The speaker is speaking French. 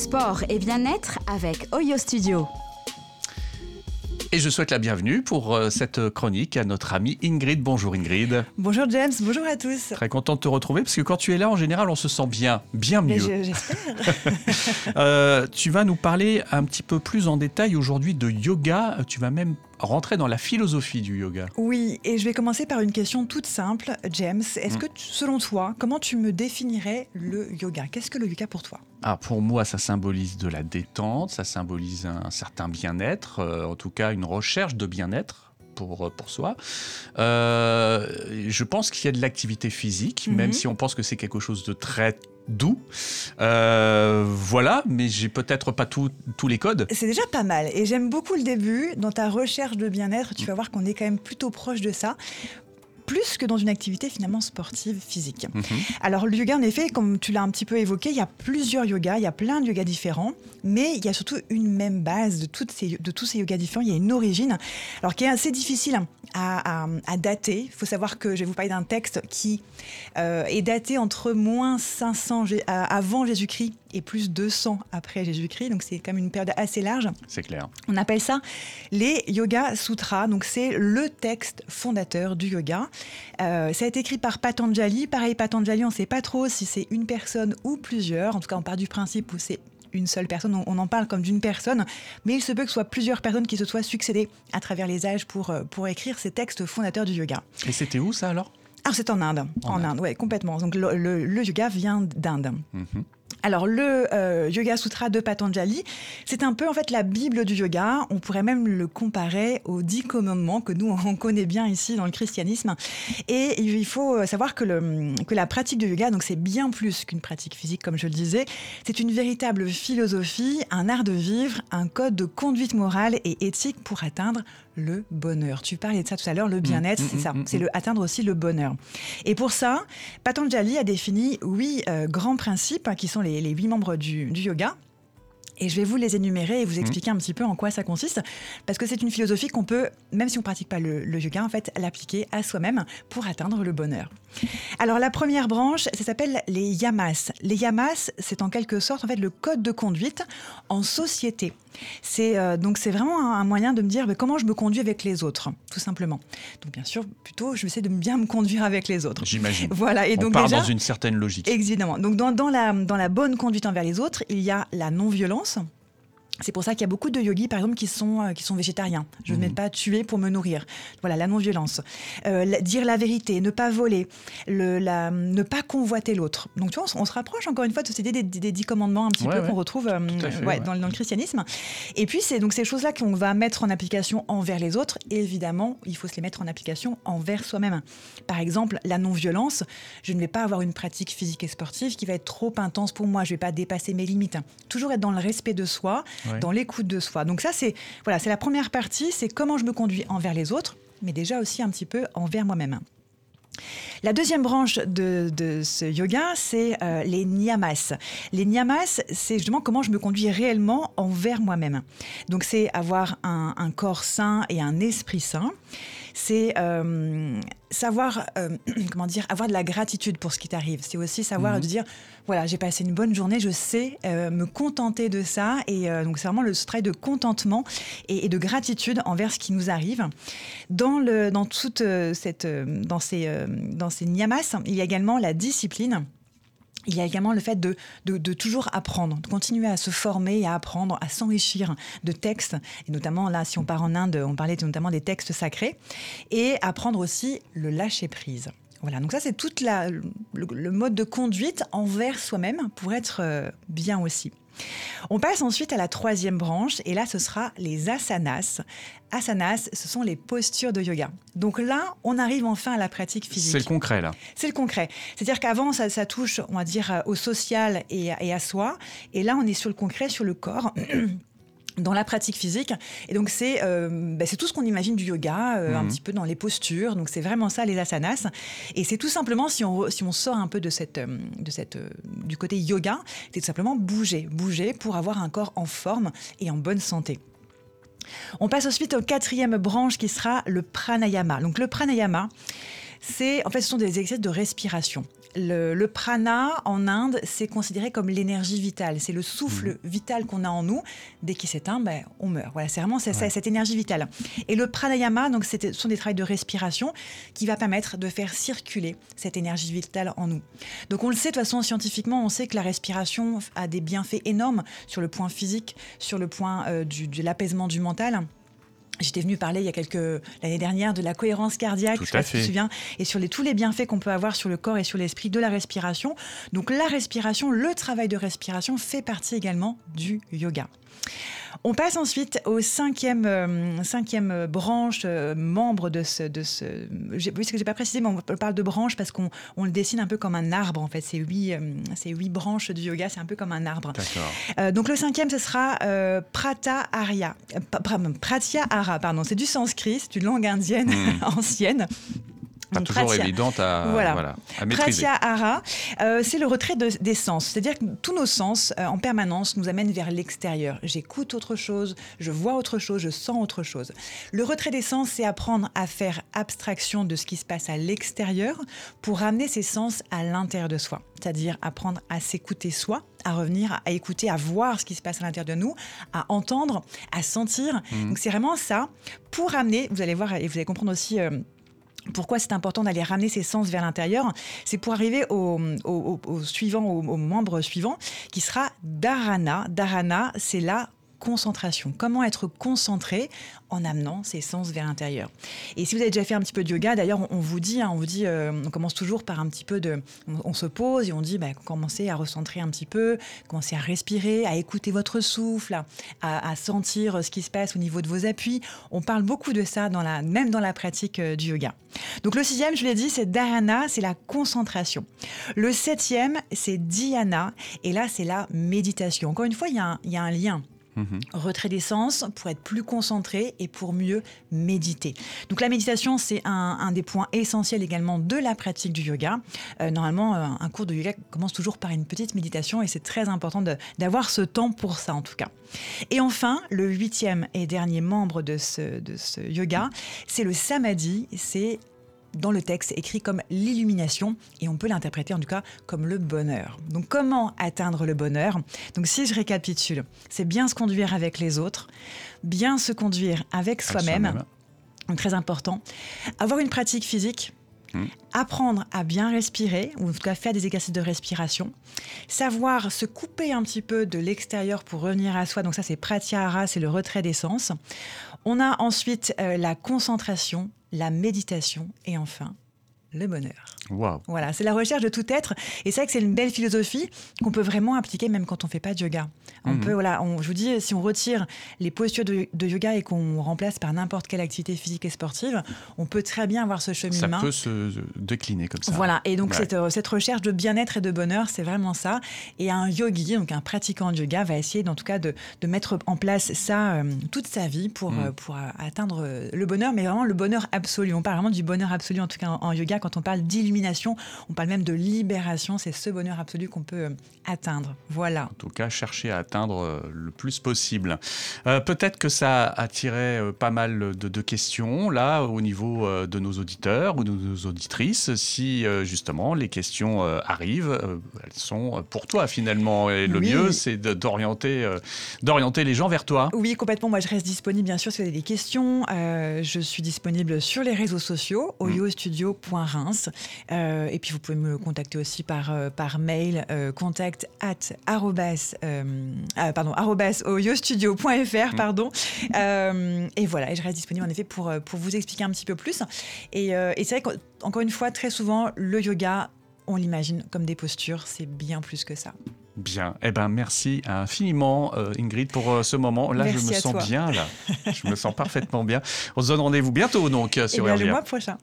sport et bien-être avec Oyo Studio. Et je souhaite la bienvenue pour euh, cette chronique à notre amie Ingrid. Bonjour Ingrid. Bonjour James, bonjour à tous. Très content de te retrouver parce que quand tu es là, en général, on se sent bien, bien mieux. J'espère. euh, tu vas nous parler un petit peu plus en détail aujourd'hui de yoga. Tu vas même rentrer dans la philosophie du yoga. Oui, et je vais commencer par une question toute simple, James. Est-ce mm. que, selon toi, comment tu me définirais le yoga? Qu'est-ce que le yoga pour toi? Ah, Pour moi, ça symbolise de la détente, ça symbolise un certain bien-être, euh, en tout cas une recherche de bien-être. Pour, euh, pour, soi. Euh, je pense qu'il y a de l'activité physique, même mhm. si on pense que c'est quelque chose de très doux. Euh, voilà, mais j'ai peut-être pas tous les codes. C'est déjà pas mal. Et j'aime beaucoup le début. Dans ta recherche de bien-être, tu vas voir qu'on est quand même plutôt proche de ça plus que dans une activité finalement sportive physique. Mhm. Alors le yoga, en effet, comme tu l'as un petit peu évoqué, il y a plusieurs yogas, il y a plein de yogas différents, mais il y a surtout une même base de, toutes ces, de tous ces yogas différents, il y a une origine, alors qui est assez difficile à, dater. Il faut savoir que je vais vous parler d'un texte qui euh, est daté entre moins 500 avant Jésus-Christ et plus 200 après Jésus-Christ. Donc c'est quand même une période assez large. C'est clair. On appelle ça les Yoga Sutras. Donc c'est le texte fondateur du yoga. Euh, ça a été écrit par Patanjali. Pareil, Patanjali, on ne sait pas trop si c'est une personne ou plusieurs. En tout cas, on part du principe où c'est une seule personne, on, en parle comme d'une personne, mais il se peut que ce soit plusieurs personnes qui se soient succédées à travers les âges pour, euh, pour écrire ces textes fondateurs du yoga. Et c'était où ça alors? Alors c'est en Inde, en, Inde, ouais, complètement. Donc le, yoga vient d'Inde. Mhm. Alors le euh, Yoga Sutra de Patanjali, c'est un peu en fait la Bible du yoga. On pourrait même le comparer aux dix commandements que nous on connaît bien ici dans le christianisme. Et il faut savoir que, le, que la pratique du yoga, donc c'est bien plus qu'une pratique physique comme je le disais, c'est une véritable philosophie, un art de vivre, un code de conduite morale et éthique pour atteindre le bonheur. Tu parlais de ça tout à l'heure, le bien-être, mmh, c'est mmh, ça, mmh, c'est le atteindre aussi le bonheur. Et pour ça, Patanjali a défini huit euh, grands principes hein, qui sont les, huit membres du, du yoga. Et je vais vous les énumérer et vous expliquer un petit peu en quoi ça consiste, parce que c'est une philosophie qu'on peut, même si on ne pratique pas le, le, yoga, en fait, l'appliquer à soi-même pour atteindre le bonheur. Alors la première branche, ça s'appelle les yamas. Les yamas, c'est en quelque sorte en fait le code de conduite en société. C'est euh, donc c'est vraiment un, moyen de me dire comment je me conduis avec les autres, tout simplement. Donc bien sûr, plutôt je vais essayer de bien me conduire avec les autres. J'imagine. Voilà. Et On donc part dans une certaine logique. Évidemment. Donc dans, dans, la, dans la bonne conduite envers les autres, il y a la non-violence. C'est pour ça qu'il y a beaucoup de yogis, par exemple, qui sont, euh, qui sont végétariens. Je ne mmh. vais pas tuer pour me nourrir. Voilà, la non-violence. Euh, dire la vérité, ne pas voler, le, la, ne pas convoiter l'autre. Donc, tu vois, on, se rapproche encore une fois de cette idée des, dix commandements un petit peu qu'on retrouve euh, Dans, le christianisme. Et puis, c'est donc ces choses-là qu'on va mettre en application envers les autres. Et évidemment, il faut se les mettre en application envers soi-même. Par exemple, la non-violence. Je ne vais pas avoir une pratique physique et sportive qui va être trop intense pour moi. Je ne vais pas dépasser mes limites. Toujours être dans le respect de soi dans l'écoute de soi. Donc ça, c'est voilà, c'est la première partie, c'est comment je me conduis envers les autres, mais déjà aussi un petit peu envers moi-même. La deuxième branche de, ce yoga, c'est euh, les niyamas. Les niyamas, c'est justement comment je me conduis réellement envers moi-même. Donc c'est avoir un, un, corps sain et un esprit sain c'est euh, savoir, euh, comment dire, avoir de la gratitude pour ce qui t'arrive. C'est aussi savoir mhm. dire, voilà, j'ai passé une bonne journée, je sais euh, me contenter de ça. Et donc, c'est vraiment le travail de contentement et, de gratitude envers ce qui nous arrive. Dans, le, dans toute cette, dans ces, dans ces niyamas, il y a également la discipline il y a également le fait de, toujours apprendre, de continuer à se former et à apprendre, à s'enrichir de textes, et notamment là, si on part en Inde, on parlait notamment des textes sacrés, et apprendre aussi le lâcher-prise. Voilà, donc ça c'est tout le, le, mode de conduite envers soi-même pour être euh, bien aussi. On passe ensuite à la troisième branche, et là, ce sera les asanas. Asanas, ce sont les postures de yoga. Donc là, on arrive enfin à la pratique physique. C'est le concret, là. C'est le concret. C'est-à-dire qu'avant, ça, touche, on va dire, au social et, et à soi. Et là, on est sur le concret, sur le corps. dans la pratique physique. Et donc, c'est euh, bah, tout ce qu'on imagine du yoga, euh, un mhm. petit peu dans les postures. Donc, c'est vraiment ça, les asanas. Et c'est tout simplement, si on, si on sort un peu de cette, euh, de cette, du côté yoga, c'est tout simplement bouger. Bouger pour avoir un corps en forme et en bonne santé. On passe ensuite au quatrième branche qui sera le pranayama. Donc, le pranayama, c'est en fait ce sont des exercices de respiration. Le, prana en Inde, c'est considéré comme l'énergie vitale. C'est le souffle mmh. vital qu'on a en nous. Dès qu'il s'éteint, ben, on meurt. Voilà, c'est vraiment cette énergie vitale. Et le pranayama, donc, ce sont des travaux de respiration qui va permettre de faire circuler cette énergie vitale en nous. Donc, on le sait de toute façon scientifiquement, on sait que la respiration a des bienfaits énormes sur le point physique, sur le point euh, de l'apaisement du mental. J'étais venue parler il y a quelques l'année dernière de la cohérence cardiaque, Tout à fait. souviens, et sur les, tous les bienfaits qu'on peut avoir sur le corps et sur l'esprit de la respiration. Donc la respiration, le travail de respiration fait partie également du yoga. On passe ensuite au cinquième, euh, cinquième branche, euh, membre de ce... De ce puisque je n'ai pas précisé, mais on parle de branche parce qu'on on le dessine un peu comme un arbre, en fait. C'est huit, euh, huit branches du yoga, c'est un peu comme un arbre. donc le cinquième, ce sera Prata-Arya. Pratyahara, pardon. C'est du sanskrit, c'est une langue indienne hmm. ancienne pas toujours évidente à, voilà. à maîtriser. Euh, c'est le retrait des sens. C'est-à-dire que tous nos sens, euh, en permanence, nous amènent vers l'extérieur. J'écoute autre chose, je vois autre chose, je sens autre chose. Le retrait des sens, c'est apprendre à faire abstraction de ce qui se passe à l'extérieur pour ramener ses sens à l'intérieur de soi. C'est-à-dire apprendre à s'écouter soi, à revenir, à écouter, à voir ce qui se passe à l'intérieur de nous, à entendre, à sentir. Mmh. Donc c'est vraiment ça pour ramener, vous allez voir et vous allez comprendre aussi... Euh, pourquoi c'est important d'aller ramener ses sens vers l'intérieur C'est pour arriver au, suivant, au, membre suivant, qui sera dharana. Dharana, c'est la concentration. Comment être concentré en amenant ses sens vers l'intérieur? Et si vous avez déjà fait un petit peu de yoga, d'ailleurs, on, vous dit, hein, on vous dit, euh, on commence toujours par un petit peu de, on, se pose et on dit, bah, commencez à recentrer un petit peu, commencez à respirer, à écouter votre souffle, à, sentir ce qui se passe au niveau de vos appuis. On parle beaucoup de ça dans la, même dans la pratique euh, du yoga. Donc le sixième, je l'ai dit, c'est dharana, c'est la concentration. Le septième, c'est dhyana, et là, c'est la méditation. Encore une fois, il y a un lien Mhm. Retrait des sens pour être plus concentré et pour mieux méditer. Donc la méditation, c'est un, des points essentiels également de la pratique du yoga. Euh, normalement, euh, un cours de yoga commence toujours par une petite méditation et c'est très important d'avoir ce temps pour ça en tout cas. Et enfin, le huitième et dernier membre de ce, de ce yoga, c'est le samadhi. C'est dans le texte écrit comme l'illumination et on peut l'interpréter en tout cas comme le bonheur. Donc comment atteindre le bonheur? Donc si je récapitule, c'est bien se conduire avec les autres, bien se conduire avec soi-même, très important, avoir une pratique physique, hmm. apprendre à bien respirer, ou en tout cas faire des exercices de respiration, savoir se couper un petit peu de l'extérieur pour revenir à soi, donc ça c'est pratyahara, c'est le retrait des sens. On a ensuite euh, la concentration, la méditation et enfin le bonheur. Voilà, c'est la recherche de tout être. Et c'est vrai que c'est une belle philosophie qu'on peut vraiment appliquer même quand on ne fait pas de yoga. On mhm. peut, voilà, je vous dis, si on retire les postures de, yoga et qu'on remplace par n'importe quelle activité physique et sportive, on peut très bien avoir ce cheminement. Ça peut se décliner comme ça. Voilà, et donc cette, euh, cette, recherche de bien-être et de bonheur, c'est vraiment ça. Et un yogi, donc un pratiquant de yoga, va essayer en tout cas de, de mettre en place ça euh, toute sa vie pour, mhm. euh, pour atteindre le bonheur, mais vraiment le bonheur absolu. On parle vraiment du bonheur absolu, en tout cas en yoga, quand on parle d'illumination on parle même de libération, c'est ce bonheur absolu qu'on peut euh, atteindre. Voilà. En tout cas, chercher à atteindre euh, le plus possible. Euh, peut-être que ça a attiré pas mal de, questions là au niveau de nos auditeurs ou de nos auditrices. Si justement les questions arrivent, elles sont pour toi finalement. Et le mieux, c'est d'orienter, d'orienter les gens vers toi. Oui, complètement. Moi, je reste disponible, bien sûr, si vous avez des questions. je suis disponible sur les réseaux sociaux, mmh. Euh, et puis vous pouvez me contacter aussi par, euh, par mail, euh, contact at arrobas, ah, pardon, oyostudio.fr, mm. pardon. et voilà, et je reste disponible en effet pour, pour vous expliquer un petit peu plus. Et, et c'est vrai qu'encore une fois, très souvent, le yoga, on l'imagine comme des postures, c'est bien plus que ça. Bien. Eh ben, merci infiniment, Ingrid, pour ce moment. Là, je me sens bien. Là, je me sens parfaitement bien. On se donne rendez-vous bientôt, donc, sur eh bien, le mois prochain.